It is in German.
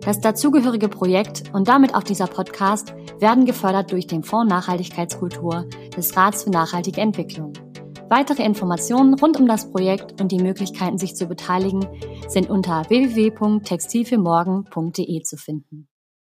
Das dazugehörige Projekt und damit auch dieser Podcast werden gefördert durch den Fonds Nachhaltigkeitskultur des Rats für nachhaltige Entwicklung. Weitere Informationen rund um das Projekt und die Möglichkeiten, sich zu beteiligen, sind unter www.textilfürmorgen.de zu finden.